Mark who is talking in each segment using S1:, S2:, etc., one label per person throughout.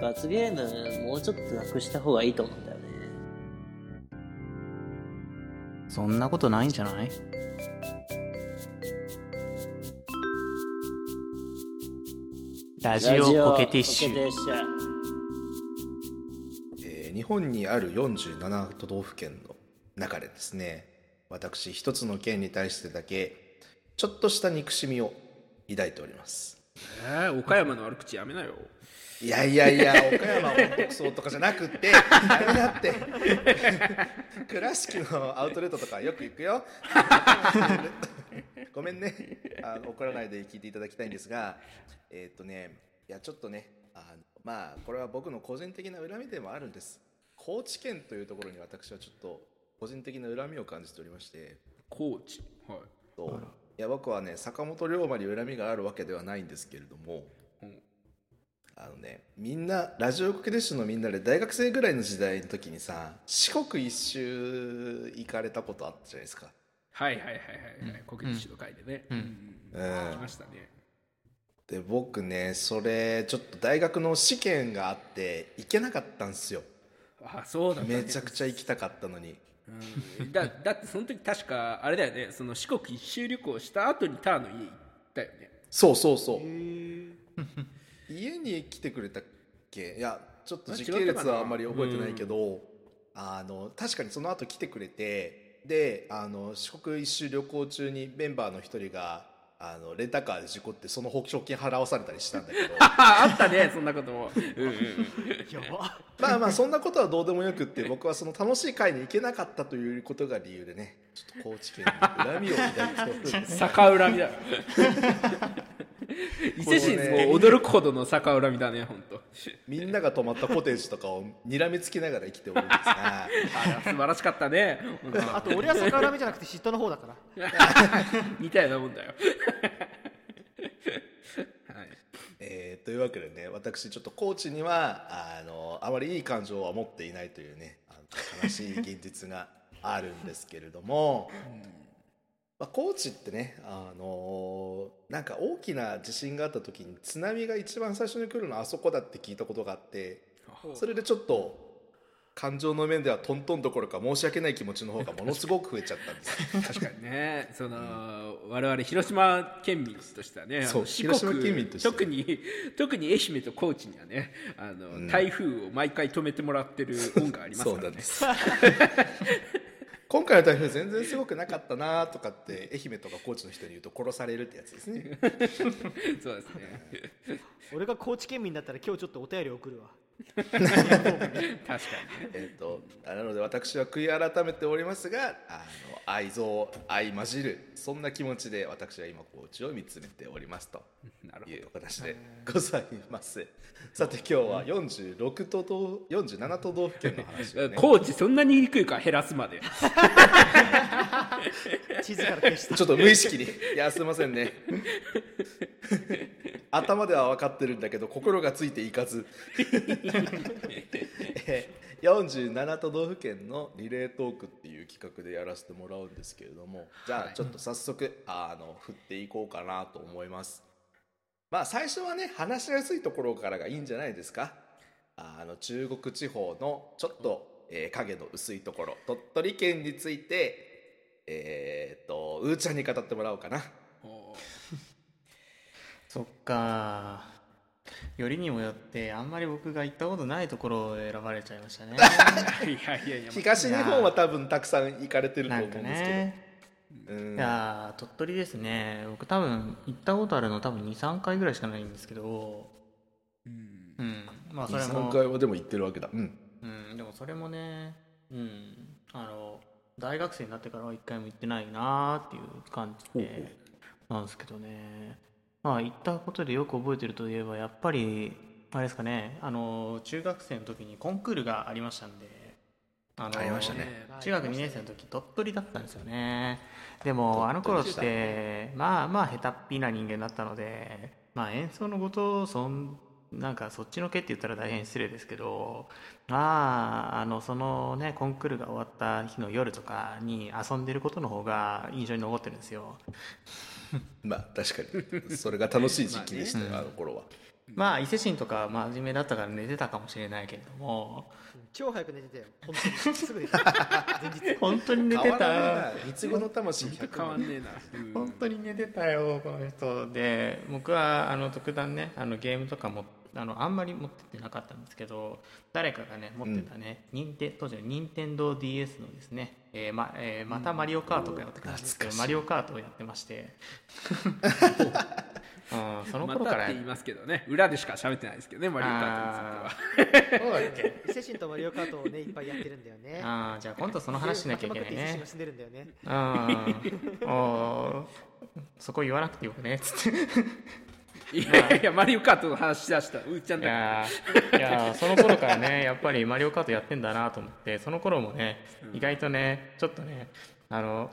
S1: 罰ゲームもうちょっとなくした方がいいと思うんだよね。
S2: そんなことないんじゃない？ラジオポケティッシュ。
S3: えー日本にある47都道府県の中でですね私一つの県に対してだけちょっとした憎しみを抱いております。
S4: えー、岡山の悪口やめなよ
S3: いやいやいや岡山本特捜とかじゃなくてやめなって。倉敷のアウトレットとかよく行くよ。ごめんね。あの怒らないで聞いていただきたいんですがえーっとねいやちょっとねあのまあこれは僕の個人的な恨みでもあるんです。高知県というところに私はちょっと個人的な恨みを感じておりまして。
S4: 高知？はい。
S3: そう。いや僕はね坂本龍馬に恨みがあるわけではないんですけれども、
S4: うん
S3: あのねみんなラジオコケデッシュのみんなで大学生ぐらいの時代の時にさ四国一周行かれたことあったじゃないですか。
S4: はいはいはいはいはい。国立の会でね、うん。
S3: うん。
S4: 来ましたね。
S3: で僕ねそれちょっと大学の試験があって行けなかったんですよ。
S4: あそうだ。ね
S3: めちゃくちゃ行きたかったのに。
S4: うん。だだってその時確かあれだよね。その四国一周旅行した後にターの家行ったよね。
S3: そうそうそう家に来てくれたっけ？いやちょっと時系列はあんまり覚えてないけど、あの確かにその後来てくれてであの四国一周旅行中にメンバーの一人があのレンタカーで事故ってその保証金払わされたりしたんだけど。
S4: あ あったねそんなことも。うん
S3: まあまあそんなことはどうでもよくって僕はその楽しい会に行けなかったということが理由でねちょっと高知県に恨みを抱いておるんです
S4: 逆恨みだ伊勢神も驚くほどの逆恨みだね本当
S3: みんなが泊まったコテージとかを睨みつきながら生きておるんですが。
S4: あれは素晴らしかったね。本 当
S5: あと俺は逆恨みじゃなくて嫉妬の方だから。
S4: 似たようなもんだよ。はい。
S3: えーというわけでね私ちょっと高知にはあのあまりいい感情は持っていないというね悲しい現実があるんですけれども、まあ、高知ってねあのなんか大きな地震があった時に津波が一番最初に来るのはあそこだって聞いたことがあってそれでちょっと感情の面ではトントンどころか申し訳ない気持ちの方がものすごく増えちゃったんです。
S4: 確かにね。その、我々広島県民としてはね
S3: そう広島県民として。
S4: 特に特に愛媛と高知にはねあの、台風を毎回止めてもらってる恩があります
S3: そう
S4: からね。
S3: なんです 今回の台風全然すごくなかったなとかって愛媛とか高知の人に言うと殺されるってやつですね。
S4: そうですね。
S5: 俺が高知県民だったら今日ちょっとお便り送るわ
S4: 確かにね。
S3: えっとなので私は悔い改めておりますがあの愛憎愛混じるそんな気持ちで私は今高知を見つめておりますと。
S4: なるほ
S3: いう形でございます。さて今日は46都道47都道府県の話ね。
S4: 高知そんなに言いか減らすまで。
S5: 地図から消した。
S3: ちょっと無意識に。いやすいませんね。頭では分かってるんだけど心がついていかず。えー47都道府県のリレートークっていう企画でやらせてもらうんですけれどもじゃあちょっと早速あの振っていこうかなと思います。まあ最初はね話しやすいところからがいいんじゃないですか。あの中国地方のちょっと、えー影の薄いところ鳥取県についてえーっとうーちゃんに語ってもらおうかな。
S2: そっかよりにもよってあんまり僕が行ったことないところを選ばれちゃいましたね。
S4: いやいやいや
S3: 東日本は多分たくさん行かれてると思うんですけど、
S2: ね
S3: うん。
S2: いやー鳥取ですね。僕多分行ったことあるの多分23回ぐらいしかないんですけど。うん。まあそれも
S3: 23回はでも行ってるわけだ。うん。
S2: うん、でもそれもね、うん、あの大学生になってからは一回も行ってないなーっていう感じでなんですけどねまあ行ったことでよく覚えてるといえばやっぱりあれですかね。あの中学生の時にコンクールがありましたんで。あの
S3: ありましたね。
S2: 中学2年生の時鳥取だったんですよね。でもあの頃ってまあまあ下手っぴな人間だったのでまあ演奏のことをそんなんかそっちのけって言ったら大変失礼ですけどまああのそのねコンクールが終わった日の夜とかに遊んでることの方が印象に残ってるんですよ
S3: まあ確かにそれが楽しい時期でしたよ、あの頃は。
S2: まあ伊勢神とか真面目だったから寝てたかもしれないけれども。
S5: 超早く寝てたよ。本当に。すぐ寝た。前日。
S2: 本当に寝てた。
S3: 三つ子の魂
S4: 本当
S3: 100
S4: 変わんねえな、うん。
S2: 本当に寝てたよこの人で。僕はあの特段ねあのゲームとかもあのあんまり持ってってなかったんですけど誰かがね持ってたね、任天当時の任天堂 d s のですね、えーまえーまたマリオカートがやってくるんですけど、マリオカートをやってまして、うん、その
S4: ま
S2: 頃から。
S4: たって言いますけどね裏でしか喋ってないですけどねマリオカートについては。
S2: そうだっけ？
S5: 伊勢神とマリオカートをねいっぱいやってるんだよね。
S2: ああじゃあ今度その話しなきゃいけないね。
S5: で伊勢神が住んでるんだよね。
S2: うん。おー。そこ言わなくてよくねつって
S4: いやいやマリオカートの話しだしたうーちゃん
S2: い
S4: だ
S2: やーいやーその頃からね やっぱりマリオカートやってんだなと思ってその頃もね意外とねちょっとねあの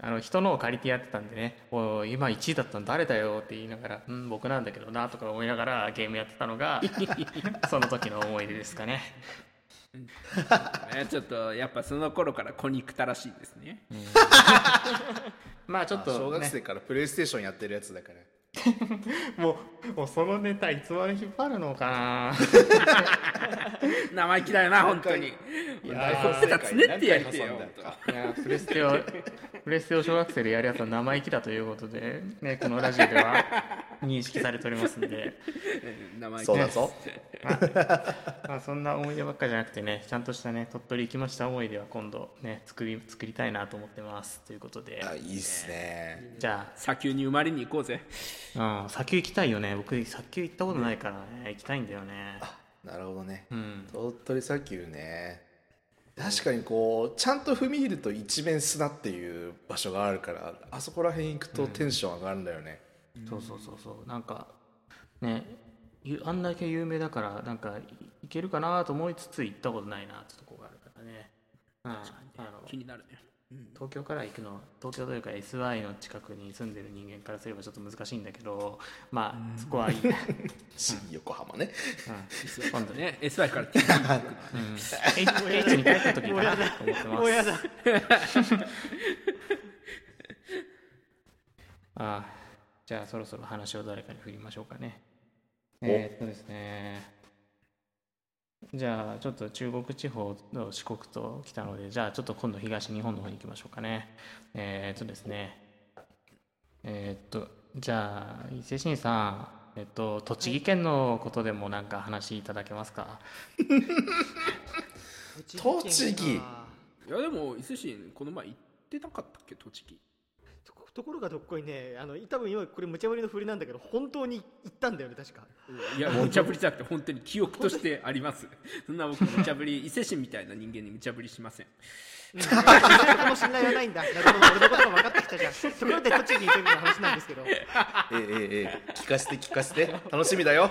S2: あの人のを借りてやってたんでね「おい今1位だったの誰だよ」って言いながら「うん僕なんだけどな」とか思いながらゲームやってたのが その時の思い出ですかね。
S4: ねちょっとやっぱその頃から子憎たらしいですね。
S2: まあちょっと、ね、
S3: 小学生からプレイステーションやってるやつだから
S2: もうもうそのネタいつまで引っ張るのかな。
S4: 生意気だよな本当に。
S2: いやプレステを プレステを小学生でやるやつは生意気だということで、ね、このラジオでは認識されておりますんで、
S4: うん生意気
S3: そうだぞ。
S2: まあ、そんな思い出ばっかじゃなくてねちゃんとしたね鳥取行きました思い出は今度ね作り作りたいなと思ってます。ということで。
S3: あいいっすね。
S2: じゃ
S4: 砂丘に生まれに行こうぜ。
S2: あ、うん、砂丘行きたいよね。僕砂丘行ったことないからね。行きたいんだよね。
S3: なるほどね。
S2: うん。
S3: 鳥取砂丘ね。確かにこうちゃんと踏み入ると一面砂っていう場所があるからあそこら辺行くとテンション上がるんだよね、
S2: そうそうそうそう。なんかねゆあんだけ有名だからなんかい行けるかなと思いつつ行ったことないなってとこがあるからね、うん、あの
S4: 気になるね
S2: 東京から行くの東京というか SY の近くに住んでる人間からすればちょっと難しいんだけどまあそこはいい、うん、
S3: 新横浜ね。
S2: 今度ね、
S4: ね SY から
S2: うん、H, H に帰った時かなと思ってます。
S5: もうやだ。
S2: ああ。じゃあそろそろ話を誰かに振りましょうかね。えー、っとですねじゃあちょっと中国地方と四国と来たのでじゃあちょっと今度東日本の方に行きましょうかね。えー、っとですね。えー、っとじゃあ伊勢神さんえっと栃木県のことでもなんか話いただけますか？
S3: 栃木
S4: いやでも伊勢神この前行ってなかったっけ？栃木
S5: とところがどっこいねあの多分今これ無茶ぶりの振りなんだけど本当に行ったんだよね確か。
S4: いや無茶ぶりじゃなくて本当に記憶としてあります。そんな僕無茶ぶり伊勢神みたいな人間に無茶ぶりしません。
S5: うんそこの信頼はないんだ。なるほど俺のことが分かってきたじゃん。ところで栃木に行くの話なんですけど。
S3: ええええ。聞かせて聞かせて。楽しみだよ。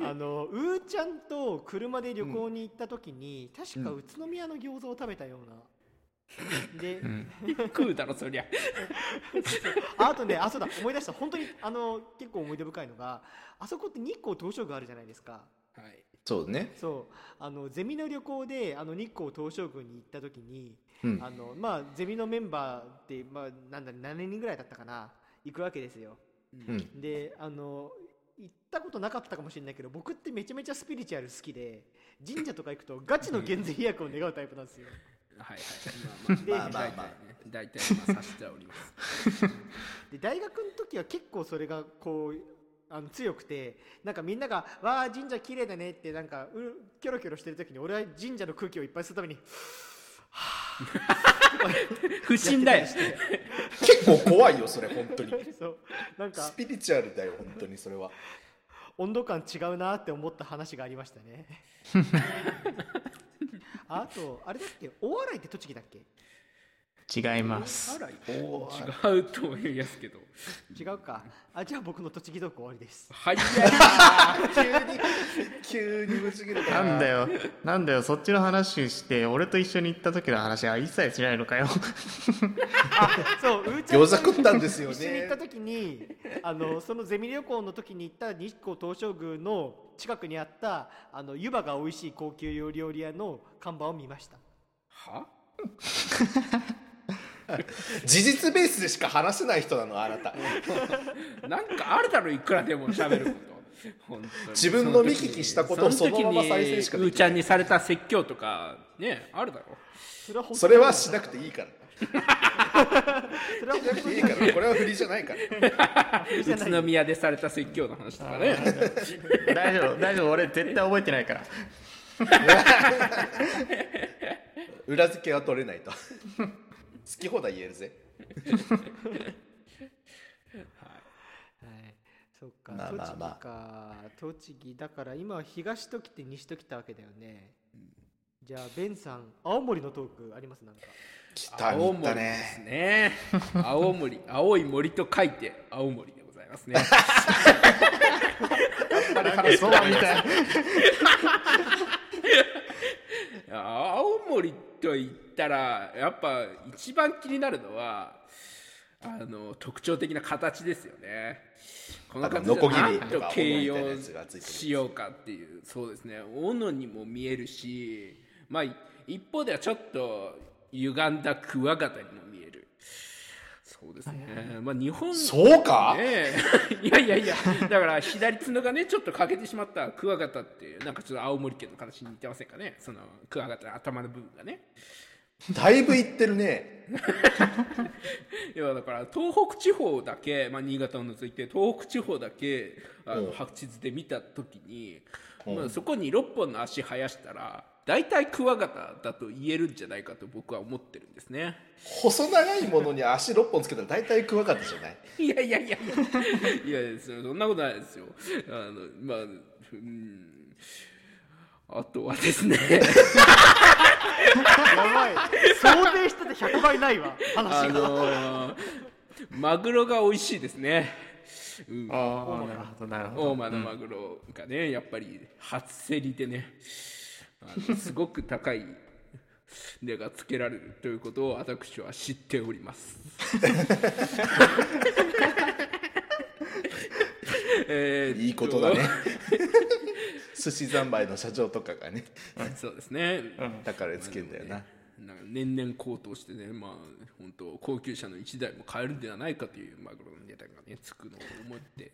S5: あのうーちゃんと車で旅行に行った時に、確か宇都宮の餃子を食べたような、で、
S4: 食うだろそりゃ。
S5: ああとねあそうだ思い出した。本当にあの結構思い出深いのがあそこって日光東照宮あるじゃないですか。
S4: はい。
S3: そうね。
S5: そう。あのゼミの旅行であの日光東照宮に行った時に、
S3: うん。
S5: あのまあゼミのメンバーって、まあ、なんだ7人ぐらいだったかな。行くわけですよ。
S3: うん。
S5: であの行ったことなかったかもしれないけど僕ってめちゃめちゃスピリチュアル好きで神社とか行くとガチの減税飛躍を願うタイプなんですよ
S4: はいはい。
S5: で
S3: まあまあまあ
S4: 大体ね。大体まあ察してはおります。
S5: で大学の時は結構それがこうあの強くてなんかみんなが「わあ神社綺麗だね」ってなんかうキョロキョロしてる時に俺は神社の空気をいっぱいするために
S4: 不審だよ。
S3: 結構怖いよそれ本当に。
S5: そう。なんか
S3: スピリチュアルだよ本当にそれは。
S5: 温度感違うなって思った話がありましたねあとあれだっけ大洗って栃木だっけ？
S2: 違います。
S4: 違うと思いますけど。
S5: 違うか。あじゃあ僕の栃木トーク終わりです。
S4: 早い。
S3: 急にぶち切れた
S2: な。んだよ。なんだよ。そっちの話して俺と一緒に行った時の話は一切しないのかよ。
S5: そううーちゃんと
S3: 餃子食ったんですよね。
S5: 一緒に行った時にあのそのゼミ旅行の時に行った日光東照宮の近くにあったあの湯葉が美味しい高級料理屋の看板を見ました。
S4: は？
S3: 事実ベースでしか話せない人なのあなた。
S4: なんかあるだろいくらでも喋るこ本当に。
S3: 自分の見聞きしたことをそのまま再生しかできない。
S4: うーちゃんにされた説教とかねあるだろ
S5: それは本当
S3: それはしなくていいから。
S5: それは
S3: しなくていいから。これは振りじゃないから。
S4: 宇都宮でされた説教の話とかね。
S2: 大丈夫大丈夫。俺絶対覚えてないから。
S3: 裏付けは取れないと好き放題言えるぜ。
S5: はい、そっか、
S3: まあまあまあ。
S5: 栃木か。栃木。だから今は東ときて西ときたわけだよね、じゃあベンさん青森のトークあります？なんか。
S3: 来た
S4: 青森です
S3: ね。
S4: ね青森。青い森と書いて青森でございますね。
S2: そうみたい
S4: 青森と言ったらやっぱ一番気になるのはあの特徴的な形ですよね。この形
S3: ノコギリ
S4: 何と形容しようかっていう。そうですね。斧にも見えるしまあ一方ではちょっと歪んだクワガタにもそうですね、まあ日本
S3: そうか？
S4: いやいやいや。だから左角がねちょっと欠けてしまったクワガタっていうなんかちょっと青森県の形に似てませんかね？そのクワガタの頭の部分がね。
S3: だいぶいってるね。
S4: いやだから東北地方だけ、まあ、新潟を除いて東北地方だけあ
S3: うん
S4: の白地図で見た時に、
S3: う。ん
S4: まあ、そこに6本の足生やしたら大体クワガタだと言えるんじゃないかと僕は思ってるんですね。
S3: 細長いものに足6本つけたら大体クワガタじゃない？
S4: いやいやいやいやいやそんなことないですよ。あのまあうんあとはですね。
S5: やばい。想定してて100倍ないわ
S4: あ
S5: 話が、
S4: のマグロが美味しいですね、うん、
S2: ああなるほどなるほど。
S4: 大間のマグロがね、やっぱり初競りでねすごく高い値がつけられるということを私は知っております。え
S3: いいことだね。寿司三昧の社長とかがね。
S4: そうですね、
S3: だからつけんだよな。
S4: なんか年々高騰してね、まあ、本当高級車の1台も買えるんではないかというマグロの値段がねつくのを思って。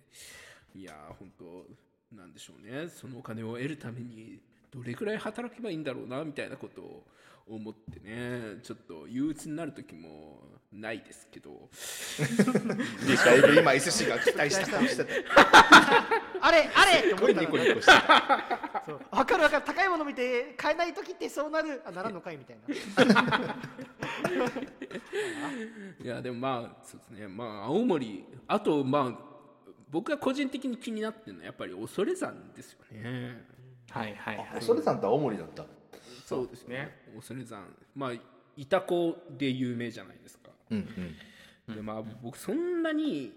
S4: いやー本当なんでしょうね。そのお金を得るためにどれくらい働けばいいんだろうなみたいなことを思ってねちょっと憂鬱になる時もないですけど。
S3: だいぶ今 SC が期待した顔してた。
S5: あれあれって思った
S3: ニコ
S5: の
S3: ニコしてた。
S5: そう分かる分かる。高いもの見て買えない時ってそうなる。あならんのかいみたいな。い
S4: やでもまあそうですね。まあ青森あとまあ僕が個人的に気になってるのはやっぱり恐山ですよね。
S2: はいはいはい。
S3: それさんと青森だった。
S4: そうですね。恐山。まあイタコで有名じゃないですか、
S3: うんうん。
S4: でまあ僕そんなに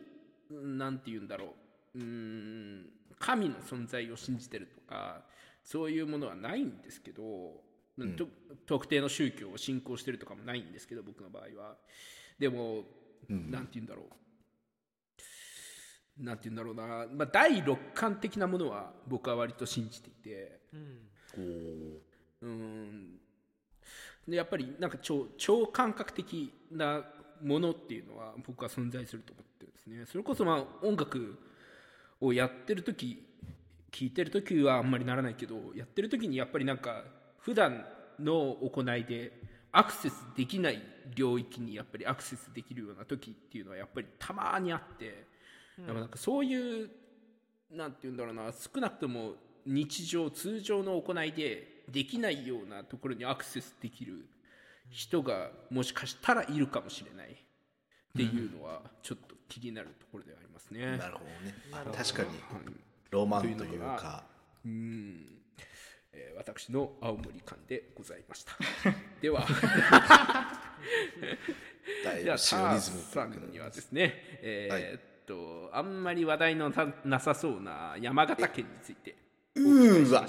S4: うんなんて言うんだろう。うーん神の存在を信じてるとかそういうものはないんですけど、と特定の宗教を信仰してるとかもないんですけど僕の場合は。でも、なんて言うんだろうなんて言うんだろうな、まあ、第六感的なものは僕は割と信じていて、うん。でやっぱりなんか超超感覚的なものっていうのは僕は存在すると思ってるんですね。それこそまあ音楽をやってる時聴いてる時はあんまりならないけどやってる時にやっぱりなんか普段の行いでアクセスできない領域にやっぱりアクセスできるような時っていうのはやっぱりたまにあって、だからなんかそういうなんて言うんだろうな少なくとも日常通常の行いでできないようなところにアクセスできる人がもしかしたらいるかもしれない。っていうのはちょっと気になるところではありますね。
S3: なるほどね。あ確かに。ロマンというか。
S4: うん。えー私の青森感でございました。では、
S3: だいぶ
S4: じゃあ、ター
S3: シオリズム
S4: さんにはですね、えーっと、あんまり話題のななさそうな山形県について。
S3: う。ーわ。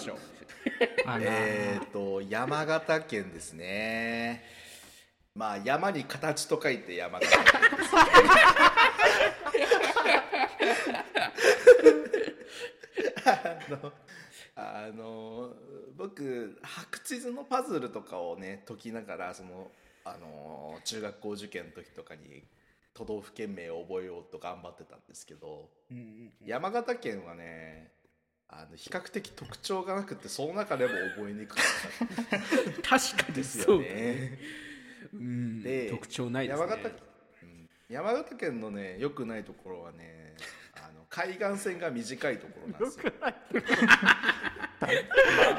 S3: えっと山形県ですね。まあ山に形と書いて山形県ですね。あのあの僕白地図のパズルとかをね解きながらそのあの中学校受験の時とかに都道府県名を覚えようと頑張ってたんですけど山形県はねあの比較的特徴がなくてその中でも覚えにくかった。
S4: 確かに
S3: です
S4: そう
S3: よね。
S4: うん
S3: で
S4: 特徴ないですね。
S3: 山形うん。山形県のね良くないところはねあの海岸線が短いところなんですよ。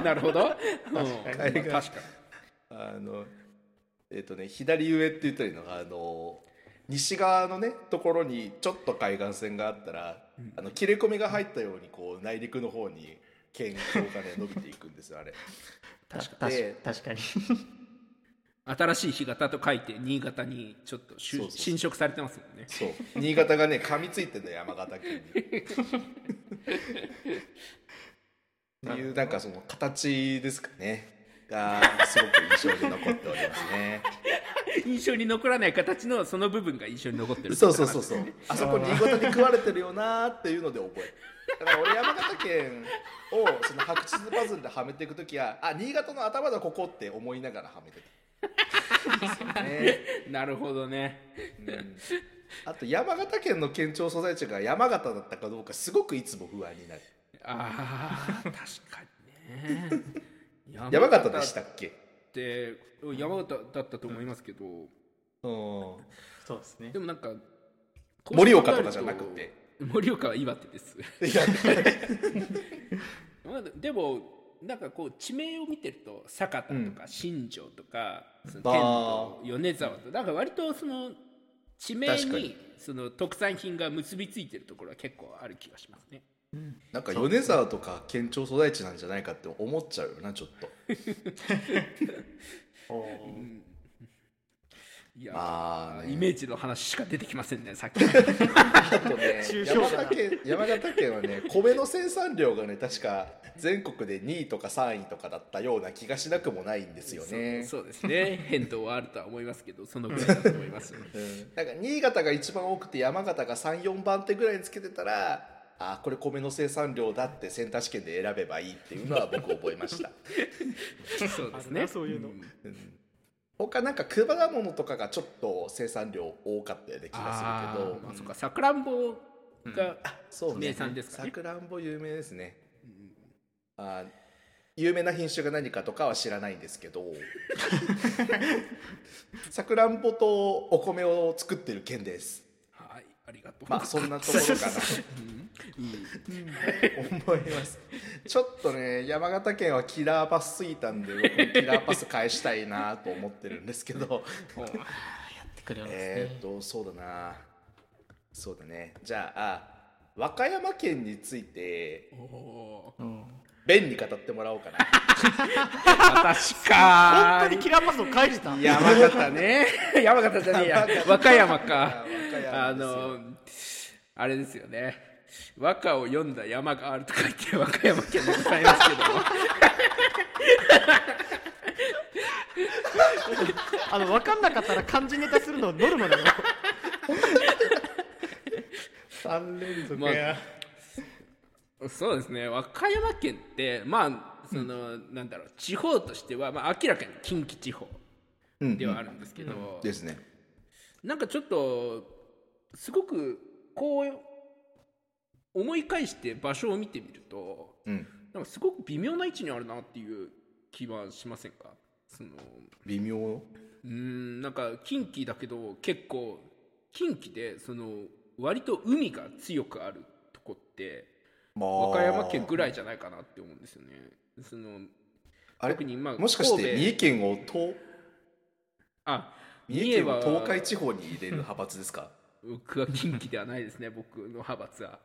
S4: なるほど、うん、
S3: 海岸
S4: 確か
S3: あのえっ、とね左上って言ったらいいのがあの西側のねところにちょっと海岸線があったら、あの切れ込みが入ったようにこう内陸の方に県境がね伸びていくんですよあれ。
S2: 確か
S3: で
S2: 確かに。
S4: 新しい干潟と書いて新潟にちょっとしゅ
S3: そうそうそう。
S4: 侵食されてますもんね。
S3: そう。新潟がね噛みついてんだよ山形県に。っていうなんかその形ですかね。がすごく印象に残っておりますね
S4: 印象に残らない形のその部分が印象に残ってる
S3: そうそうそうそう。あそこ新潟に食われてるよなーっていうので覚える。だから俺山形県をその白地図パズルではめていく時はあ新潟の頭だここって思いながらはめてた、ね
S4: なるほどね。
S3: うん、あと山形県の県庁所在地が山形だったかどうかすごくいつも不安になる。
S4: ああ確かにね。
S3: 山形でしたっけ？
S4: 山形だったと思いますけど、
S3: うん。
S2: そうですね。
S4: でもなんか
S3: 盛岡とかじゃなくて。
S4: 盛岡は岩手です。でもなんかこう地名を見てると酒田とか新庄とか、その天童米沢となんか割とその地名に。その特産品が結びついてるところは結構ある気がしますね
S3: なんか米沢とか県庁所在地なんじゃないかって思っちゃうよなちょっと。
S4: いや、
S3: まあね。
S4: イメージの話しか出てきませんねさっき。
S3: ね 山形県山形県はね米の生産量がね確か全国で2位とか3位とかだったような気がしなくもないんですよね。
S4: そうそうですね。変動はあるとは思いますけどそのぐらいだと思います
S3: うん。なんか新潟が一番多くて山形が34番手ぐらいにつけてたらあこれ米の生産量だってセンター試験で選べばいいっていうのは僕覚えました。
S4: そうですね。
S5: そういうの。
S4: ん。
S3: 他なんか果物とかがちょっと生産量多かったような気が
S4: あ
S3: するけど。
S4: ーまあそうか。さくらんぼが、
S3: そうね。
S4: 名産ですかね。
S3: さくらんぼ有名ですね、あ有名な品種が何かとかは知らないんですけど。さくらんぼとお米を作ってる県です。
S4: はいありがとう
S3: まあそんなところかな。と 思います。ちょっとね山形県はキラーパスすぎたんで僕もキラーパス返したいなと思ってるんですけど。
S2: やってくれるんですね、
S3: えーっとそうだな。そうだね。じゃあ和歌山県について
S4: お
S2: うん
S3: ベンに語ってもらおうかな。
S4: 私か
S5: 本当にキラーパスを返した？
S4: 山形ね。山形じゃねえや。和歌山か。
S3: 和歌山
S4: あのあれですよね和歌を読んだ山があると書いて和歌山県でございますけども。
S5: あの分かんなかったら漢字ネタするのノルマだよ。
S2: 3連続
S4: まあ
S2: や、
S4: そうですね。和歌山県ってまあその、なんだろう地方としては、まあ、明らかに近畿地方
S3: うん
S4: ではあるんですけど、
S3: ですね。
S4: なんかちょっとすごくこう思い返して場所を見てみると
S3: うん。
S4: なんかすごく微妙な位置にあるなっていう気はしませんか？その
S3: 微妙？
S4: うーんなんか近畿だけど結構近畿でその割と海が強くあるとこって
S3: まあ。
S4: 和歌山県ぐらいじゃないかなって思うんですよね。その
S3: あれ？
S4: 特にまあ
S3: もしかして三重県を東
S4: あ
S3: 三重県を
S4: は
S3: 東海地方に入れる派閥ですか？
S4: 僕は近畿ではないですね僕の派閥は。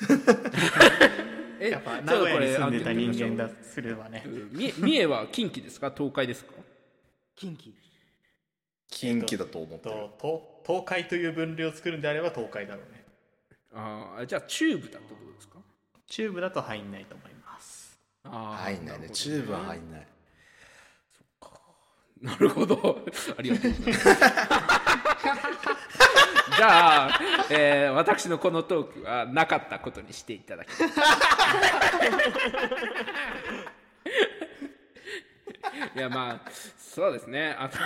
S4: え
S2: やっぱ名古屋に住んでた人間
S4: だ
S2: だすればね。
S4: 三重三重は近畿ですか？東海ですか？
S5: 近畿。
S3: 近畿だと思ってる。
S2: と東東海という分類を作るんであれば東海だろうね。
S4: ああじゃあ中部だとどうですか？
S2: 中部だと入んないと思います。
S4: あー
S3: 入んないね。中部は入んない。
S4: なるほど。ありがとうございます。じゃあ、えー私のこのトークはなかったことにしていただきます。いやまあそうですね。あと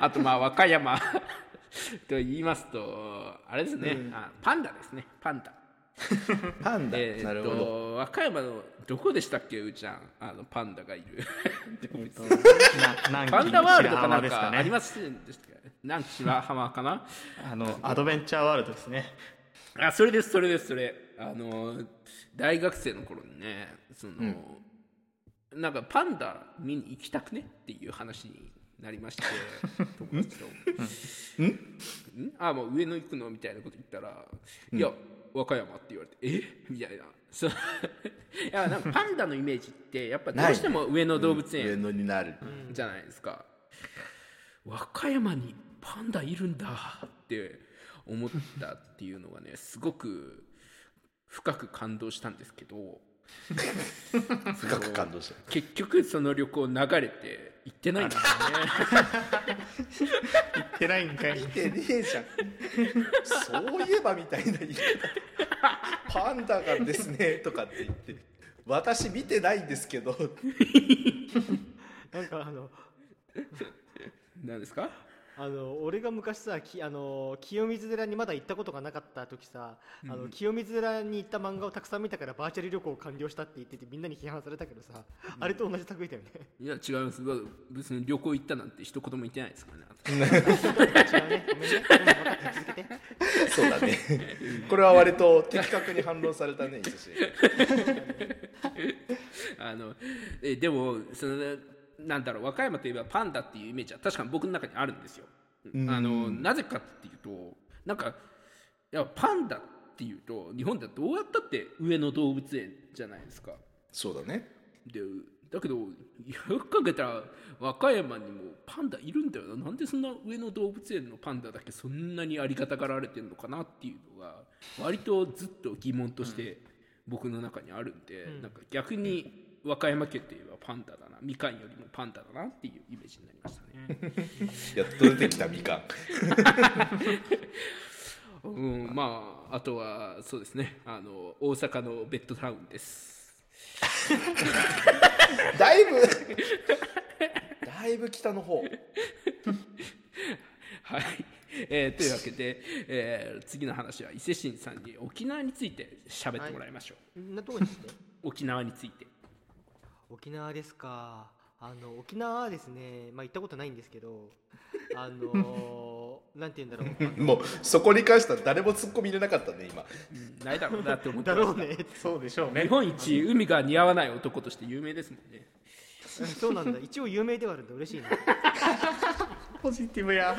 S4: あとまあ和歌山と言いますとあれですね、あパンダですね。パンダ。
S3: パンダ、
S4: えー
S3: なるほど。
S4: と和歌山のどこでしたっけうーちゃん？あのパンダがいる。
S2: な
S4: パンダワールドかなん
S2: か
S4: ありませんでしたっけ？南紀白浜かな？
S2: あのアドベンチャーワールドですね。
S4: あそれですそれですそれ。あの大学生の頃にねその、なんかパンダ見に行きたくねっていう話になりまして 友達と「ん？ん？あもう上野行くの?」みたいなこと言ったら「いや和歌山」って言われて「え？みたいな。そういやなんかパンダのイメージってやっぱどうしても上野動物
S3: 上
S4: 園
S3: 野になる、
S4: じゃないですか、和歌山にパンダいるんだって思ったっていうのがねすごく深く感動したんですけど
S3: 深く感動した。
S4: 結局その旅行流れて行ってないんですよね。
S2: 行ってないんかい。
S3: 見てねえじゃん。そういえばみたいな言い方。パンダがですねとかって言って。私見てないんですけど。
S5: なんかあの
S4: 何ですか？
S5: あの俺が昔さきあの清水寺にまだ行ったことがなかった時さ、あの清水寺に行った漫画をたくさん見たからバーチャル旅行を完了したって言っててみんなに批判されたけどさ、あれと同じ作品だよね。
S4: いや違います。別に旅行行ったなんて一言も言ってないですからね。
S5: 違うね。ごめんね。続けて。
S3: そうだね。これは割と的確に反論されたね
S4: あのえでもそのなんだろう和歌山といえばパンダっていうイメージは確かに僕の中にあるんですよ。あのなぜかっていうとなんかいやパンダっていうと日本ではどうやったって上野動物園じゃないですか。
S3: そうだね。
S4: でだけどよく考えたら和歌山にもパンダいるんだよな。なんでそんな上野動物園のパンダだけそんなにありがたがられてるのかなっていうのが割とずっと疑問として僕の中にあるんで、なんか逆に和歌山県といえばパンダだな。みかんよりもパンダだなっていうイメージになりましたね。
S3: やっと出てきたみかん。
S4: うん、まああとはそうですね。あの大阪のベッドタウンです。
S3: だいぶだいぶ北の方。
S4: はい、えーというわけで、えー次の話は伊勢神さんに沖縄について喋ってもらいましょう、
S5: んなとこにして
S4: 沖縄について
S5: 沖縄ですか。あの沖縄はですね。まあ行ったことないんですけど あのーなんて言うんだろう。
S3: もうそこに関しては誰も突っ込み入れなかったね今。
S4: うんないだろうなって思って
S5: だ
S4: ま
S5: ろうね。
S2: そうでしょうね。
S4: 日本一海が似合わない男として有名ですもんね。
S5: うんそうなんだ。一応有名ではあるんだ。嬉しいな。
S2: ポジティブや。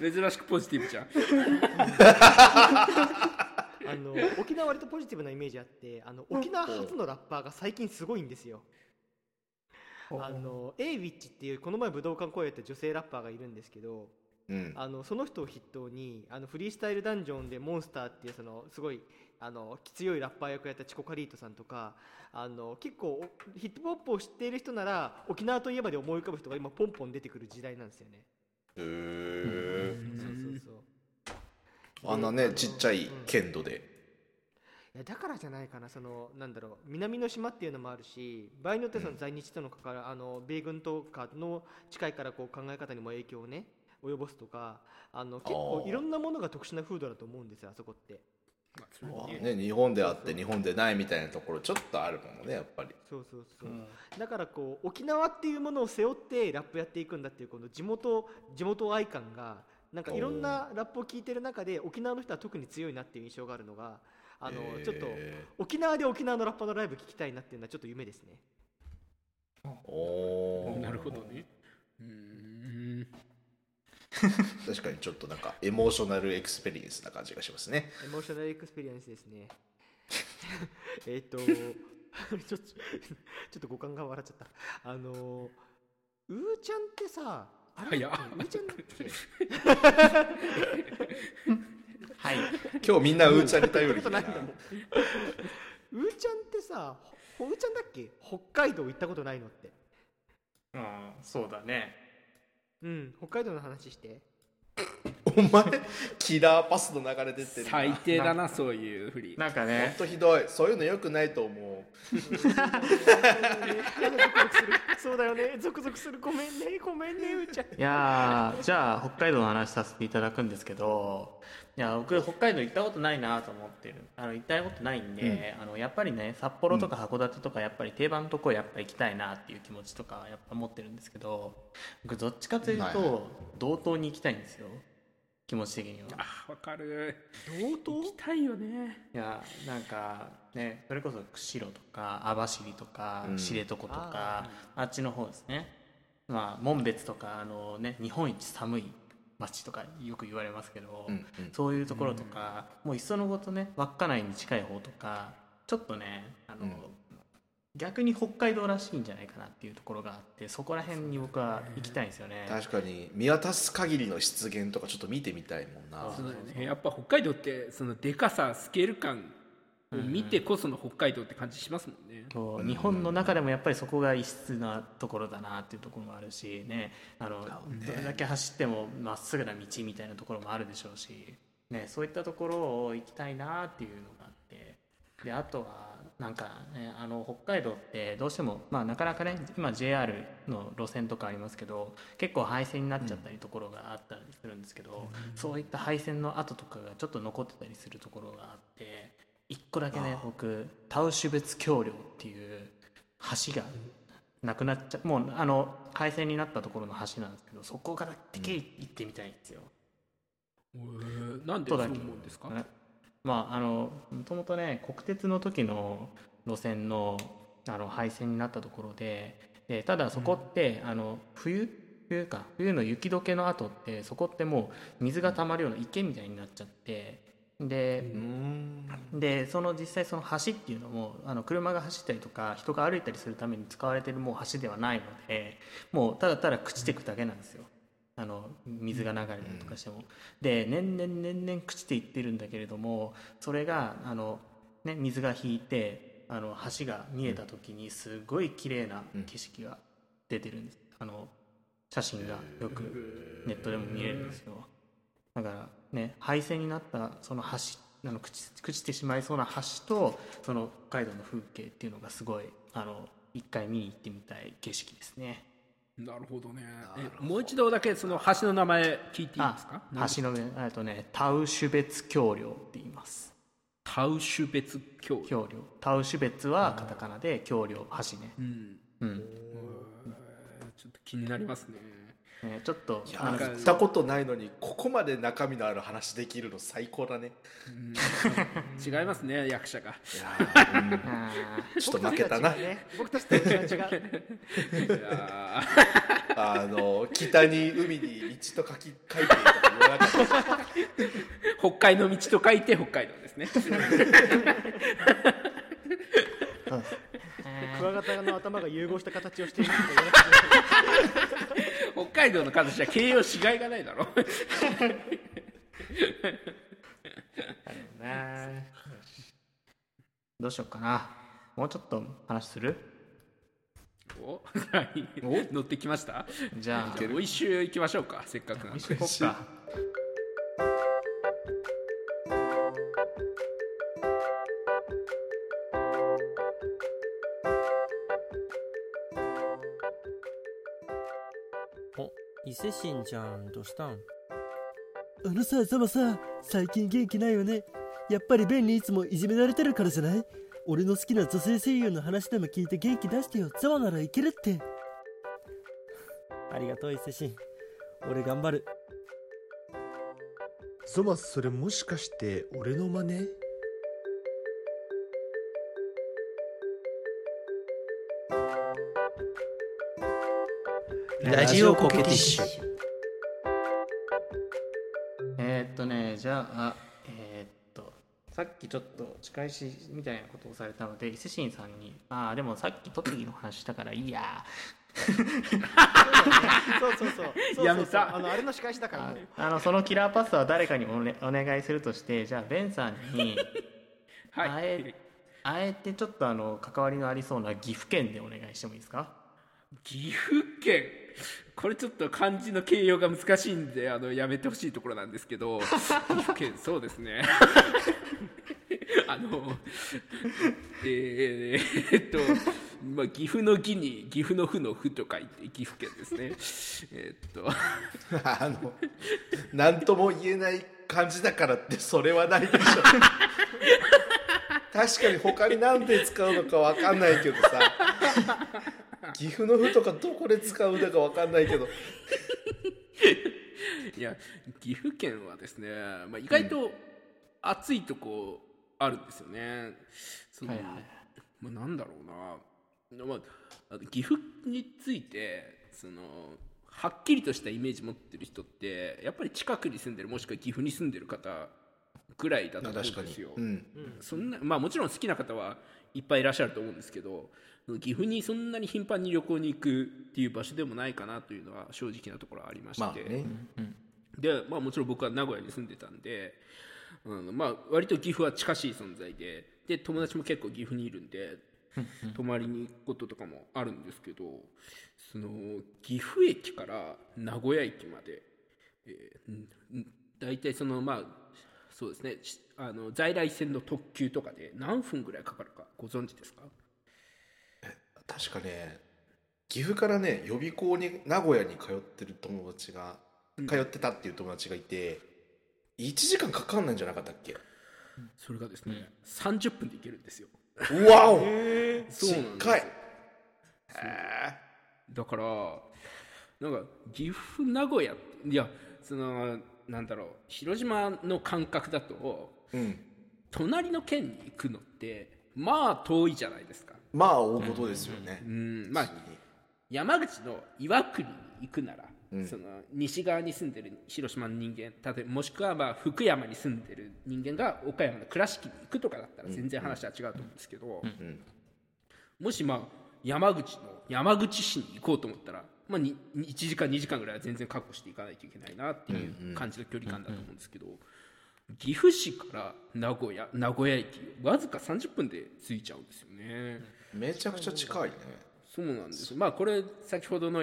S4: 珍しくポジティブじゃん
S5: あの沖縄割とポジティブなイメージあってあの沖縄初のラッパーが最近すごいんですよ。あの A ウィッチっていうこの前武道館公演やった女性ラッパーがいるんですけど
S3: うん。
S5: あのその人を筆頭にあのフリースタイルダンジョンでモンスターっていうそのすごいあの強いラッパー役をやったチコカリートさんとかあの結構おヒップホップを知っている人なら沖縄といえばで思い浮かぶ人が今ポンポン出てくる時代なんですよね。
S3: へえ
S5: そうそうそう
S3: あんなねちっちゃい剣道で。
S5: いやだからじゃないかな。そのなんだろう。南の島っていうのもあるし場合によってはその在日との関わる、あの米軍とかの近いからこう考え方にも影響をね及ぼすとかあの結構いろんなものが特殊な風土だと思うんですよあそこって。
S4: まあね
S3: ね日本であって日本でないみたいなところちょっとあるもんねやっぱり。
S5: そうそうそう、だからこう沖縄っていうものを背負ってラップやっていくんだっていうこの地元地元愛感がなんかいろんなラップを聞いてる中で沖縄の人は特に強いなっていう印象があるのがあの、
S3: へー。
S5: ちょっと沖縄で沖縄のラッパーのライブ聞きたいなっていうのはちょっと夢ですね。
S3: おー。
S4: なるほどね。うーん。
S3: 確かにちょっとなんか emotional experience な感じがしますね。
S5: emotional experience ですね。え っと ちょっと五感が笑っちゃった。あのうーちゃんってさあれ？
S4: 早っ
S5: う。ーちゃんだっけ
S2: はい。
S3: 今日みんなうーちゃんに頼り。
S5: こと
S3: だな
S5: ないんだもんうーちゃんってさほうーちゃんだっけ？北海道行ったことないのって。
S2: うんそうだね。
S5: うん北海道の話して
S3: おお前キラーパスの流れ出てるな。
S4: 最低だなそういうふり。
S2: なんか
S3: ほん
S2: ね
S3: とひどい。そういうのよくないと思う。
S5: そうだよね。ゾクゾクする。ごめんねごめんねうーちゃん。
S2: いやーじゃあ北海道の話させていただくんですけどいや僕北海道行ったことないなと思ってる。あの行ったことないんで、あのやっぱりね札幌とか函館とかやっぱり定番のとこやっぱ行きたいなっていう気持ちとかやっぱ持ってるんですけど僕どっちかという
S3: はいは
S2: と道東に行きたいんですよ気持ち的には。
S4: あわかる。
S5: 同
S4: 行きたいよね。
S2: いやなんかねそれこそ釧路とか網走とか
S3: うん。
S2: 知床とか、あっちの方ですね。まあ紋別とかあのね日本一寒い町とかよく言われますけど、
S3: うんうん。
S2: そういうところとか、もういっそのことね稚内に近い方とかちょっとねあの、
S3: うん
S2: 逆に北海道らしいんじゃないかなっていうところがあってそこら辺に僕は行きたいんですよね。
S3: 確かに見渡す限りの湿原とかちょっと見てみたいもんな。
S4: そうだよね。やっぱ北海道ってそのでかさスケール感を見てこその北海道って感じしますもんね、
S2: そう日本の中でもやっぱりそこが異質なところだなっていうところもあるしね。あのどれだけ走ってもまっすぐな道みたいなところもあるでしょうし、ね、そういったところを行きたいなっていうのがあって。であとはなんかねあの北海道ってどうしても、まあ、なかなかね今 JR の路線とかありますけど結構廃線になっちゃったりところがあったりするんですけど、そういった廃線の跡とかがちょっと残ってたりするところがあって一個だけね僕タウシュベツ橋梁っていう橋がなくなっちゃもうあの廃線になったところの橋なんですけどそこからだけ行ってみたいんですよ。
S4: へーなんでそう思うんですか？
S2: ねまああのもともとね国鉄の時の路線のあの廃線になったところででただそこって、あの冬冬か冬の雪解けの後ってそこってもう水が溜まるような池みたいになっちゃってで、
S3: うん。
S2: でその実際その橋っていうのもあの車が走ったりとか人が歩いたりするために使われてるもう橋ではないのでもうただただ朽ちていくだけなんですよあの水が流れたりとかしても、で年々年々朽ちていってるんだけれどもそれがあの、ね、水が引いてあの橋が見えた時にすごい綺麗な景色が出てるんです、あの写真がよくネットでも見れるんですよ。だからね廃線になったその橋あの朽ち朽ちてしまいそうな橋とその北海道の風景っていうのがすごいあの一回見に行ってみたい景色ですね
S4: なるほどね。えもう一度だけその橋の名前聞いていいですか？
S2: あ橋の上えっとねタウシュベツ橋梁って言います。
S4: タウシュベツ橋
S2: 橋梁。タウシュベツはカタカナで橋梁橋ね。
S4: うん。
S2: うん、
S4: ちょっと気になりますね
S2: ねちょっと
S3: い行ったことないのにここまで中身のある話できるの最高だね。
S4: 違いますね役者が。
S3: ちょっと負けたな。
S5: 僕たちとは違う違う。
S3: あの北に海に道と書き書いて
S4: 北海の道と書いて北海道ですね
S5: クワガタの頭が融合した形をしている。
S4: 北海道の形は形容しがいがないだろ。
S2: ーね。どうしようかな。もうちょっと話する？
S4: おはい。乗ってきました？
S2: じゃあ。
S4: じゃあお一周行きましょうか。せっかくなんで。
S2: 行こっか
S1: 伊勢神じゃんどうしたん
S6: あのさ、ザマさ、最近元気ないよね。やっぱりベンにいつもいじめられてるからじゃない俺の好きな女性声優の話でも聞いて元気出してよ。ザマならいけるって。ありがとう、伊勢神。俺頑張る。
S7: ゾマそれもしかして俺の真似
S1: ラジオコケティッシュ。
S2: えーっとねじゃあえーっとさっきちょっと仕返しみたいなことをされたので伊勢神さんにああでもさっき栃木の話したからいいや。
S5: そうそうそうそう。
S4: やめた。
S5: あのあれの仕返しだから。
S2: あ
S5: もう
S2: あのそのキラーパスは誰かにお,、ね、お願いするとしてじゃあベンさんに
S4: はい。
S2: あえあえてちょっとあの関わりのありそうな岐阜県でお願いしてもいいですか？
S4: 岐阜県？これちょっと漢字の形容が難しいんであのやめてほしいところなんですけど岐阜県そうですね。あのえー、えっと、まあ、岐阜の義に岐阜の府の府と書いて岐阜県ですね。えーっと。
S3: あの何とも言えない感じだからってそれはないでしょ。確かに他に何で使うのか分かんないけどさ。岐阜の府とかどこで使うのか分かんないけど。
S4: いや岐阜県はですね、まあ、意外と暑いとこあるんですよね。その
S2: はいはい
S4: まあ、なんだろうな、まあ、岐阜についてそのはっきりとしたイメージ持ってる人ってやっぱり近くに住んでるもしくは岐阜に住んでる方ぐらいだと思うんですよ。
S3: うん。
S4: そんなまあもちろん好きな方はいっぱいいらっしゃると思うんですけど岐阜にそんなに頻繁に旅行に行くっていう場所でもないかなというのは正直なところはありまして、
S3: まあね。
S4: で、まあ、もちろん僕は名古屋に住んでたんで、うんまあ、割と岐阜は近しい存在でで友達も結構岐阜にいるんで泊まりに行くこととかもあるんですけどその岐阜駅から名古屋駅まで、えー大体そのまあそうですね。しあの在来線の特急とかで何分ぐらいかかるかご存知ですか？
S3: 確かね岐阜からね予備校に名古屋に通ってる友達が通ってたっていう友達がいて、1時間かかんないんじゃなかったっけ？
S4: それがですね、30分で行けるんですよ。
S3: うわお！
S4: そうなんだからなんか岐阜名古屋いやそのなんだろう広島の感覚だと
S3: うん。
S4: 隣の県に行くのってまあ遠いじゃないですか。
S3: まあ大事ですよね、
S4: うん。まあ山口の岩国に行くなら、
S3: うん。
S4: その西側に住んでる広島の人間例えばもしくはまあ福山に住んでる人間が岡山の倉敷に行くとかだったら全然話は違うと思うんですけど、
S3: ん。
S4: もしまあ山口の山口市に行こうと思ったら、まあ、に1時間2時間ぐらいは全然確保していかないといけないなっていう感じの距離感だと思うんですけど、岐阜市から名古屋名古屋駅わずか30分で着いちゃうんですよね。
S3: めちゃくちゃ近いね。
S4: そうなんです。まあこれ先ほどの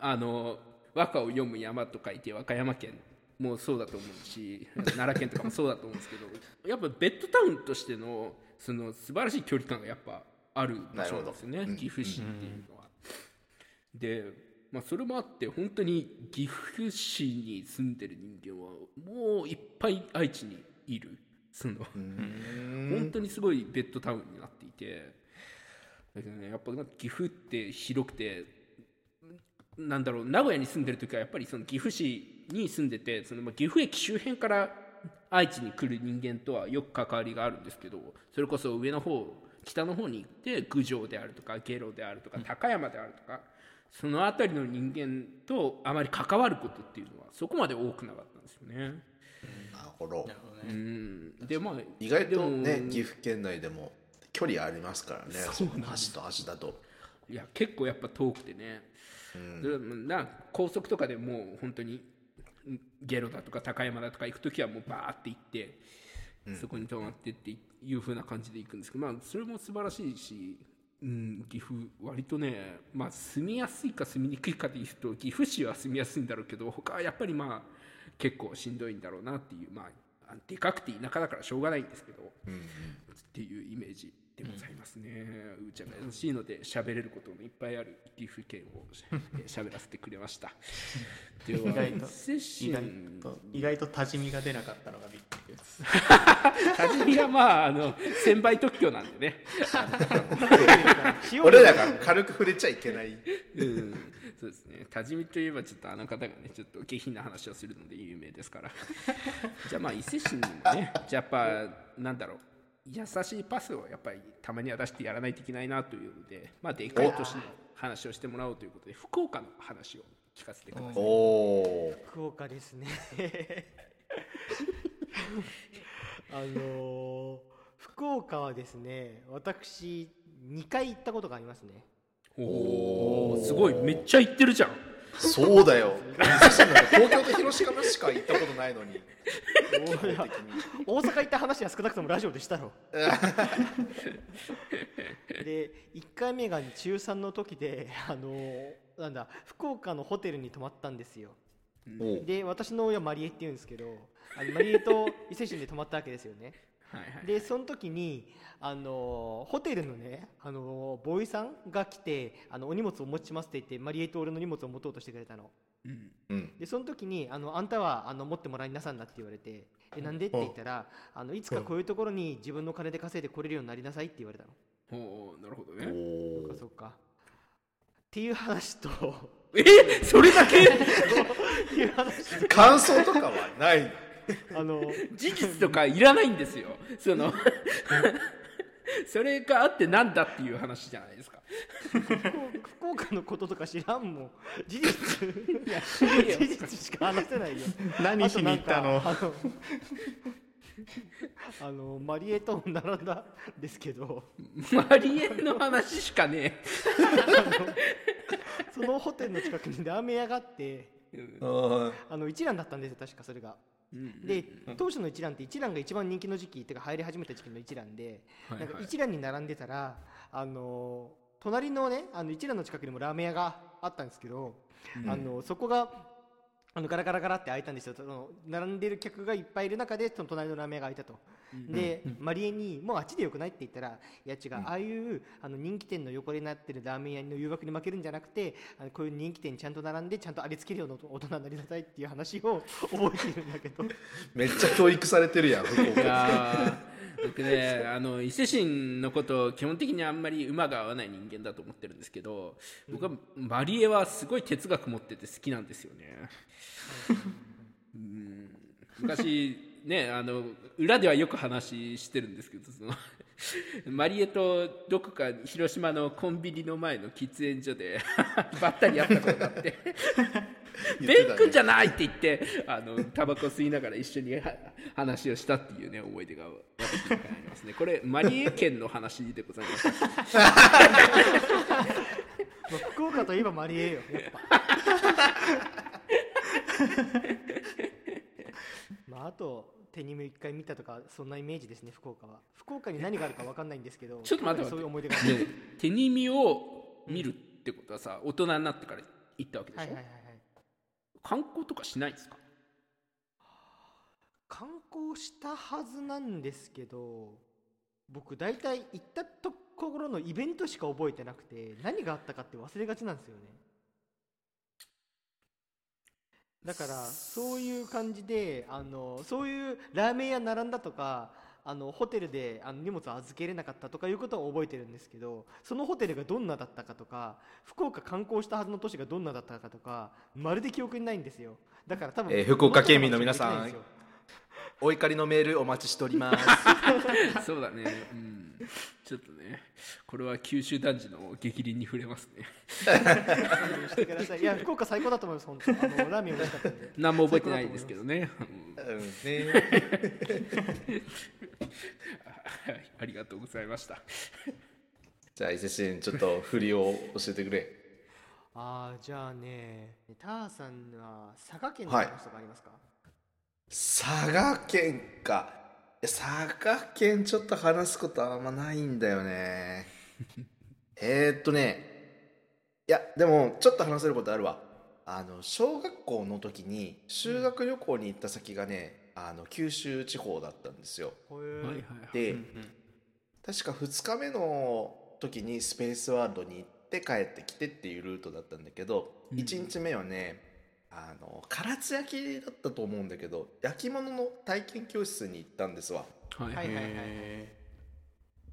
S4: あの和歌を読む山と書いて和歌山県もそうだと思うし 奈良県とかもそうだと思うんですけどやっぱベッドタウンとしてのその素晴らしい距離感がやっぱある場所なんですよね。岐阜市っていうのは。で、まあ、それもあって本当に岐阜市に住んでる人間はもういっぱい愛知にいる。その本当にすごいベッドタウンになっていて。だけどねやっぱ岐阜って広くてなんだろう名古屋に住んでる時はやっぱりその岐阜市に住んでてそのまあ岐阜駅周辺から愛知に来る人間とはよく関わりがあるんですけどそれこそ上の方北の方に行って郡上であるとか下呂であるとか高山であるとか、その辺りの人間とあまり関わることっていうのはそこまで多くなかったんですよね。
S3: なるほど。
S4: うん。でまあ
S3: 意外とね岐阜県内でも距離ありますからね。その橋と橋だと。
S4: いや結構やっぱ遠くてね、でな高速とかでもう本当にんゲロだとか高山だとか行く時はもうバーって行って、そこに泊まってっていう風な感じで行くんですけどまあそれも素晴らしいし、うん、岐阜割とねまあ住みやすいか住みにくいかでいうと岐阜市は住みやすいんだろうけど他はやっぱりまあ結構しんどいんだろうなっていうまあでかくて田舎だからしょうがないんですけど、っていうイメージでございますね。うちは楽しいので喋れることもいっぱいある岐阜県をえー喋らせてくれました。では
S2: 意外と
S4: 接
S2: 意外
S4: 心
S2: と意外と多治見が出なかったのがびっくりです
S4: 多治見がまああの千倍特許なんでね。
S3: 俺らが軽く触れちゃいけない
S4: うん、そうですね。多治見といえばちょっとあの方がねちょっと下品な話をするので有名ですから。じゃあまあ伊勢市にもねじゃあやっぱなんだろう。優しいパスをやっぱりたまには出してやらないといけないなというので、まあ、でかい都市の話をしてもらおうということで福岡の話を聞かせてください。
S3: おお
S5: 福岡ですね。あのー福岡はですね私2回行ったことがありますね。
S4: おおすごい。めっちゃ行ってるじゃん
S3: そうだよ。東京と広島しか行ったことないのに。
S5: 大阪行った話は少なくともラジオでしたろ。で1回目が中3の時であのなんだ福岡のホテルに泊まったんですよ。で私の親マリエって言うんですけどあのマリエと伊勢神で泊まったわけですよね
S4: はいはい
S5: でその時にあのホテルのねあのボーイさんが来てあのお荷物をお持ちしますって言ってマリエと俺の荷物を持とうとしてくれたの。
S3: うん。
S5: でその時にあの「あんたはあの持ってもらいなさんな」って言われて「えなんで?」って言ったらあの「いつかこういうところに自分の金で稼いで来れるようになりなさい」って言われたの。
S4: ほうなるほどね。
S5: そっかそっか。っていう話と
S4: え？それだけ？
S5: っていう話
S3: 感想とかはないの？
S5: あの
S4: 事実とかいらないんですよ。その それがあってなんだっていう話じゃないですか。
S5: 福岡のこととか知らんもん。事実いや事実しか話せないよ。
S2: 何しに行ったの？
S5: あのあのマリエと並んだんですけど。
S4: マリエの話しかね
S5: そのホテルの近くにラーメン屋があって。
S3: うん。
S5: あの一蘭だったんですよ確かそれが。
S4: うん
S5: で当初の一蘭って一蘭が一番人気の時期っていうか入り始めた時期の一蘭で、
S4: はいはい。
S5: なんか一蘭に並んでたらあの隣のねあの一蘭の近くにもラーメン屋があったんですけど、あのそこがあのガラガラガラって開いたんですよ。その並んでる客がいっぱいいる中でその隣のラーメン屋が開いたと、で、マリエに「もうあっちでよくない?」って言ったら「いや違う、ああいうあの人気店の横になってるラーメン屋の誘惑に負けるんじゃなくてあのこういう人気店にちゃんと並んでちゃんとありつけるような大人になりなさい」っていう話を覚えているんだけど。
S3: めっちゃ教育されてるやん福
S4: い
S3: 岡
S4: やー僕ねあの伊勢神のこと基本的にあんまり馬が合わない人間だと思ってるんですけど僕はマリエはすごい哲学持ってて好きなんですよね。うん。昔ねあの裏ではよく話してるんですけどその マリエとどこか広島のコンビニの前の喫煙所で ばったり会ったことがあって「ベン君じゃない!」って言ってあのタバコ吸いながら一緒には話をしたっていうね思い出が私ありますねこれマリエ県の話でございます
S5: まあ福岡といえばマリエよやっぱまああと手にも一回見たとかそんなイメージですね福岡は。福岡に何があるか分かんないんですけど
S4: ちょっと待って
S5: そういう思い出があ
S4: 手に身を見るってことはさ大人になってから行ったわけでしょ、
S5: はいはいはいはい。
S4: 観光とかしないんですか？
S5: 観光したはずなんですけど僕大体行ったところのイベントしか覚えてなくて何があったかって忘れがちなんですよねだからそういう感じであのそういうラーメン屋並んだとかあのホテルであの荷物を預けれなかったとかいうことは覚えてるんですけどそのホテルがどんなだったかとか福岡観光したはずの都市がどんなだったかとかまるで記憶にないんですよ。だから多分、
S3: えー福岡県民の皆さんお怒りのメールお待ちしております。
S4: そうだね、うん、ちょっとねこれは九州男児の激鱗に触れますね。
S5: してくださいいや福岡最高だと思います本当。あのラーメン美味しかったんで。
S4: 何も覚えてないですけどね、うん。
S3: うんね
S4: はいありがとうございました。
S3: じゃあ伊勢神ちょっと振りを教えてくれ。
S5: ああじゃあねターさんは佐賀県の話とかありますか、
S3: 佐賀県か佐賀県ちょっと話すことあんまないんだよね。えーっとねいやでもちょっと話せることあるわ。あの小学校の時に修学旅行に行った先がねあの九州地方だったんですよ。で、確か2日目の時にスペースワールドに行って帰ってきてっていうルートだったんだけど、1日目はねあの唐津焼きだったと思うんだけど焼き物の体験教室に行ったんですわ。
S4: はい。
S5: はいはいはい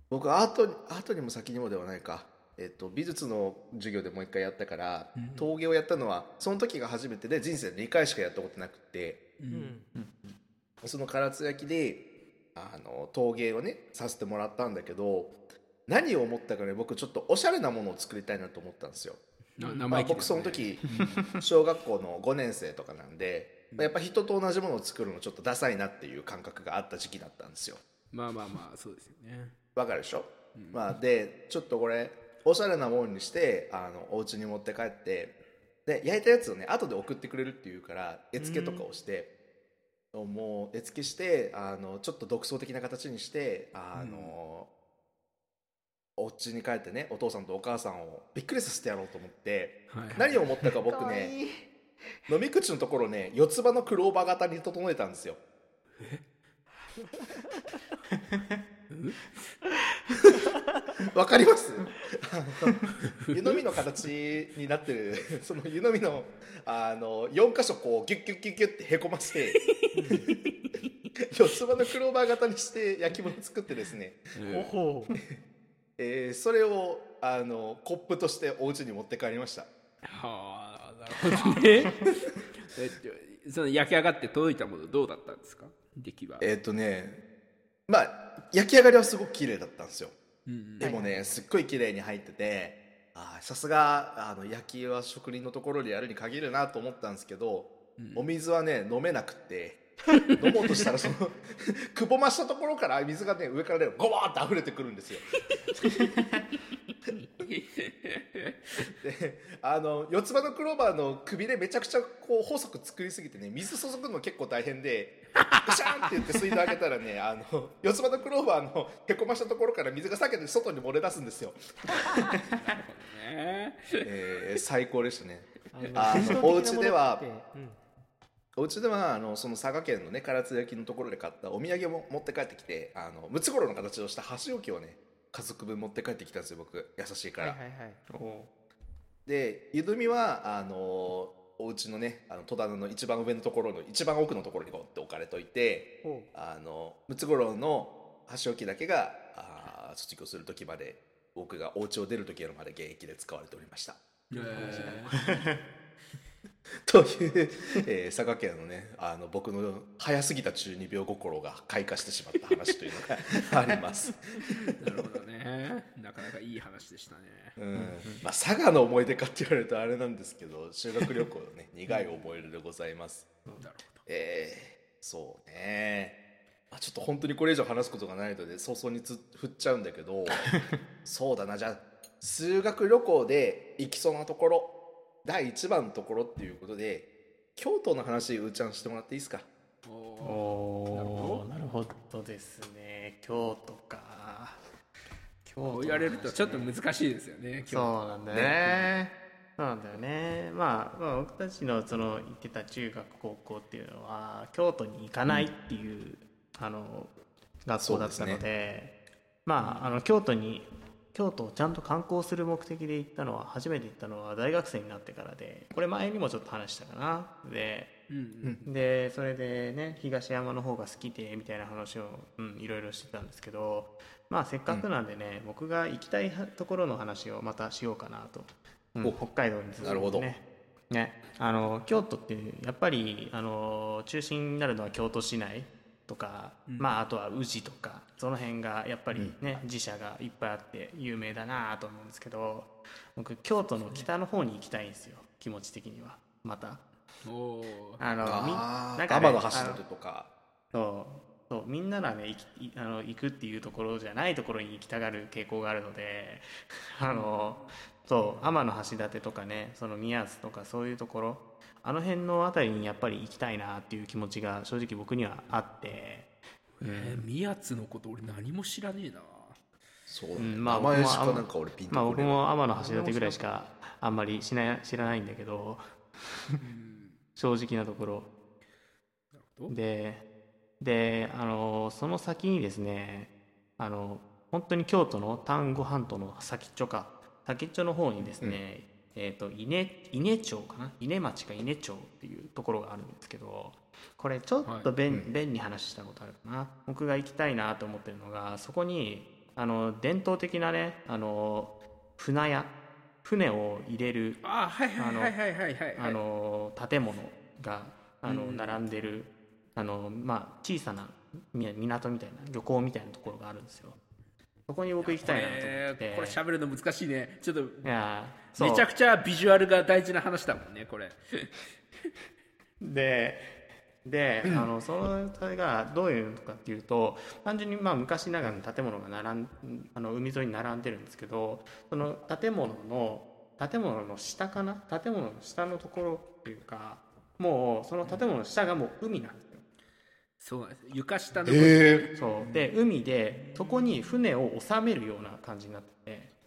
S3: 僕アートアートにも先にもではないか、えっと美術の授業でもう一回やったから、陶芸をやったのはその時が初めてで人生で2回しかやったことなくて。
S5: うん。
S3: その唐津焼きであの陶芸をねさせてもらったんだけど何を思ったかね僕ちょっとおしゃれなものを作りたいなと思ったんですよ、
S4: な
S3: まあ僕その時小学校の5年生とかなんでまあやっぱ人と同じものを作るのちょっとダサいなっていう感覚があった時期だったんですよ。
S4: まあまあまあそうですよね。
S3: わかるでしょ、まあでちょっとこれおしゃれなものにしてあのお家に持って帰ってで焼いたやつをね後で送ってくれるっていうから絵付けとかをして、もう絵付けしてあのちょっと独創的な形にしてあの、お家に帰ってねお父さんとお母さんをびっくりさせてやろうと思って、
S4: はい
S3: 何を思ったか僕
S5: かわい
S3: ね
S5: い。
S3: 飲み口のところね四つ葉のクローバー型に整えたんですよ。わかります？湯飲みの形になってるその湯飲みのあの4箇所こうギュッギュッギュッギュッってへこまして 四つ葉のクローバー型にして焼き物作ってですね、
S5: おほう
S3: えーそれをあのコップとしてお家に持って帰りました。
S4: はあなるほどね。えっとその焼き上がって届いたものどうだったんですか？出来は。
S3: えーっとねまあ焼き上がりはすごく綺麗だったんですよ。
S4: うん
S3: でもねすっごい綺麗に入っててあーさすがあの焼きは職人のところでやるに限るなと思ったんですけど、お水はね飲めなくって 飲もうとしたらその くぼましたところから水がね上からねゴワーって溢れてくるんですよ。であの四つ葉のクローバーの首でめちゃくちゃこう細く作りすぎてね水注ぐの結構大変でガシャンって言って水道開けたらねあの四つ葉のクローバーのへこましたところから水が避けて外に漏れ出すんですよ、
S4: ね。
S3: えー最高でしたね。
S5: あ
S3: あのお家では
S5: うん
S3: お家ではあのその佐賀県のね唐津焼のところで買ったお土産も持って帰ってきてあのムツゴロウの形をした箸置きをね家族分持って帰ってきたんですよ僕。優しいから、
S5: はいはいはい。
S3: でゆずみはあのお家のねあの戸棚の一番上のところの一番奥のところにこうって置かれといて
S5: ほ
S3: あのムツゴロウの箸置きだけがあー卒業する時まで僕がお家を出る時まで現役で使われておりました という、えー佐賀県のねあの僕の早すぎた中二病心が開花してしまった話というのが あります、
S4: なるほどね。なかなかいい話でしたね。
S3: うん。まあ、佐賀の思い出かって言われるとあれなんですけど修学旅行のね苦い思い出でございます。
S4: なるほど。
S3: えー、そうね、まあ、ちょっと本当にこれ以上話すことがないので早々につ振っちゃうんだけど そうだな。じゃあ修学旅行で行きそうなところ第一番のところっていうことで京都の話うーちゃんしてもらっていいですか？
S4: お
S2: おーなるほどですね。京都か。京都
S4: 言われるとちょっと難しいですよね
S2: そうなんだよね。そうなんだよね、まあ、まあ僕たちのその行ってた中学高校っていうのは京都に行かないっていう、あの学校だったので
S3: そうです
S2: まああの京都に京都をちゃんと観光する目的で行ったのは初めて行ったのは大学生になってからでこれ前にもちょっと話したかな。で
S4: うん
S2: でそれでね東山の方が好きでみたいな話を、うん、いろいろしてたんですけどまあせっかくなんでね、僕が行きたいところの話をまたしようかなと、うん
S3: お
S2: 北海道に続いてね。
S3: なるほど。
S2: ね。あの京都ってやっぱりあの中心になるのは京都市内とか、まああとは宇治とかその辺がやっぱりね、自社がいっぱいあって有名だなと思うんですけど僕京都の北の方に行きたいんですよ気持ち的には。また。
S4: おー。
S2: あのみ
S3: あ
S2: なんかね
S3: 天の橋立とか
S2: そうそうみんながね行きいあの行くっていうところじゃないところに行きたがる傾向があるのであのそう天橋立とかねその宮津とかそういうところあの辺の辺りにやっぱり行きたいなっていう気持ちが正直僕にはあって、
S4: えー宮津のこと俺何も知らねえな。
S3: そう。だね、
S2: うんまあ
S3: 名前しかか俺ピンと
S2: まあ僕も天橋立ぐらいしかあんまりしない知らないんだけど。正直なところ。
S4: ほど。
S2: でであのその先にですねあの本当に京都の丹後半島の先っちょか。先っちょの方にですね、えー、と伊根伊根町かな？伊根町か伊根町っていうところがあるんですけどこれちょっと便,、便に話したことあるかな。僕が行きたいなと思ってるのがそこにあの伝統的なねあの船屋船を入れる
S4: あ
S2: の建物があの
S4: うん。
S2: 並んでるあの、まあ、小さなみ港みたいな漁港みたいなところがあるんですよそこに僕行きたいなと思って。
S4: えーこれ喋るの難しいね。ちょっとめちゃくちゃビジュアルが大事な話だもんねこれ。
S2: でで、あのそれがどういうのかっていうと単純にまあ昔ながらの建物が並んあの海沿いに並んでるんですけどその建物の建物の下かな？建物の下のところっていうかもうその建物の下がもう海なんですよ
S4: そうなんです床下の
S3: へえ。
S2: そう。で海でそこに船を収めるような感じになってて。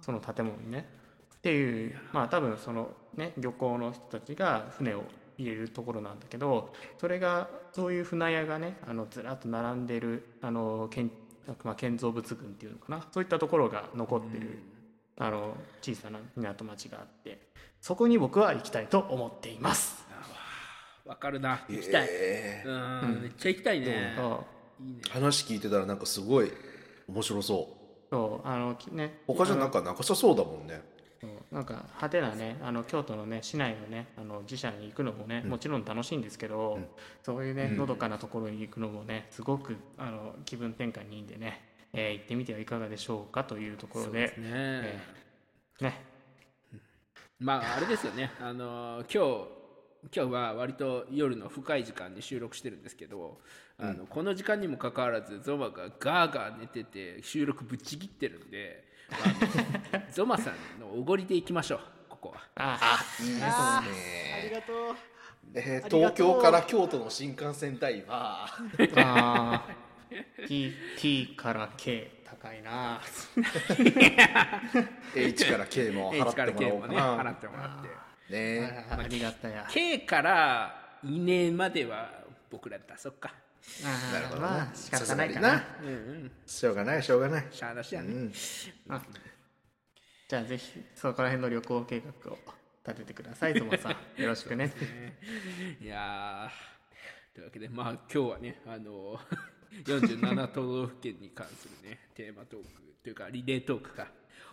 S2: その建物にね。っていうまあ多分そのね漁港の人たちが船を入れるところなんだけどそれがそういう船屋がねあのずらっと並んでるあの建,、まあ、建造物群っていうのかな。そういったところが残ってるあの小さな港町があって。そこに僕は行きたいと思っています。
S4: わかるな。行きたい、
S3: え
S4: うん。めっちゃ行きたいね。
S2: そう。
S4: いいね。
S3: ー話聞いてたらなんかすごい面白そう。
S2: そう。あのきね。
S3: 他じゃなんかなさそうだもんね。
S2: そう。なんか派手なねあの京都のね市内のねあの自社に行くのもね、もちろん楽しいんですけど、そういうねのどかなところに行くのもねすごくあの気分転換にいいんでね、えー行ってみてはいかがでしょうかというところで。
S4: ね。
S2: えー。ね。
S4: まああれですよね。あの今日今日は割と夜の深い時間に収録してるんですけどあの、この時間にもかかわらずゾマがガーガー寝てて収録ぶっちぎってるんで、あの ゾマさんのおごりで行きましょうここは。
S2: あ
S3: いいです
S5: あ
S3: ね
S5: りがとう。
S3: えー
S5: ありがとう。
S3: 東京から京都の新幹線代は
S2: あー。T, T から K 高いな。
S3: H から K も払
S4: H から
S3: っても
S4: K もね
S3: らおうかな。
S4: 払ってもらって
S3: ね。
S2: あありがたや。
S4: K から稲までは僕らで出そっか。
S3: なるほどな
S2: まあ仕方ないか
S3: さすが
S2: な。
S3: にしょうがないしょうがない。
S4: しゃあなしやね、
S3: うん。
S2: あじゃあぜひそこら辺の旅行計画を立ててください ゾマさん。よろしくね。
S4: いやー。というわけでまあ今日はねあの47都道府県に関するねテーマトークというかリレートークか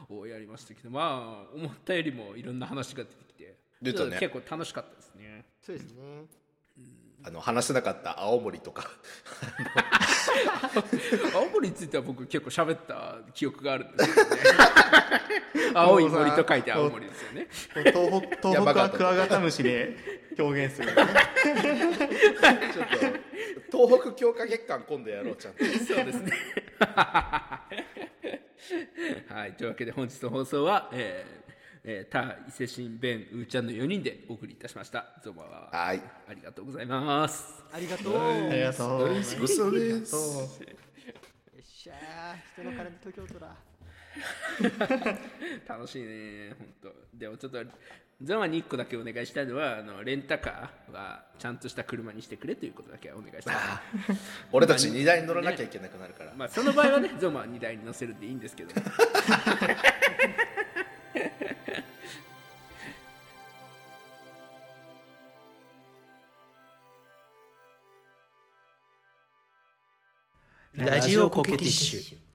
S4: をやりましたけどまあ思ったよりもいろんな話が出てきて
S3: 出たね。
S4: 結構楽しかったですね。
S5: そうですね
S3: あの話せなかった青森とか。
S4: 青森については僕結構喋った記憶があるんですけどね。青い森と書いて青森ですよね。
S2: 東北東北はクワガタムシで表現する、ね、
S3: ちょっと東北強化月間今度やろうちゃんと。
S4: そうですね。はいというわけで本日の放送はえーえー、タ伊勢神弁うーちゃんの4人でお送りいたしました。ゾマは
S3: はい。
S4: ありがとうございます。
S5: ありがとう。
S2: ありがとう。
S3: ごちそう。です
S5: よっしゃー人の金で東京都だ
S4: 楽しいね。本当。でもちょっとゾマに1個だけお願いしたいのはあのレンタカーはちゃんとした車にしてくれということだけはお願いしたい
S3: 俺たち荷台に乗らなきゃいけなくなるから。
S4: まあその場合はねゾマは荷台に乗せるんでいいんですけど
S6: ラジオコケティッシュ。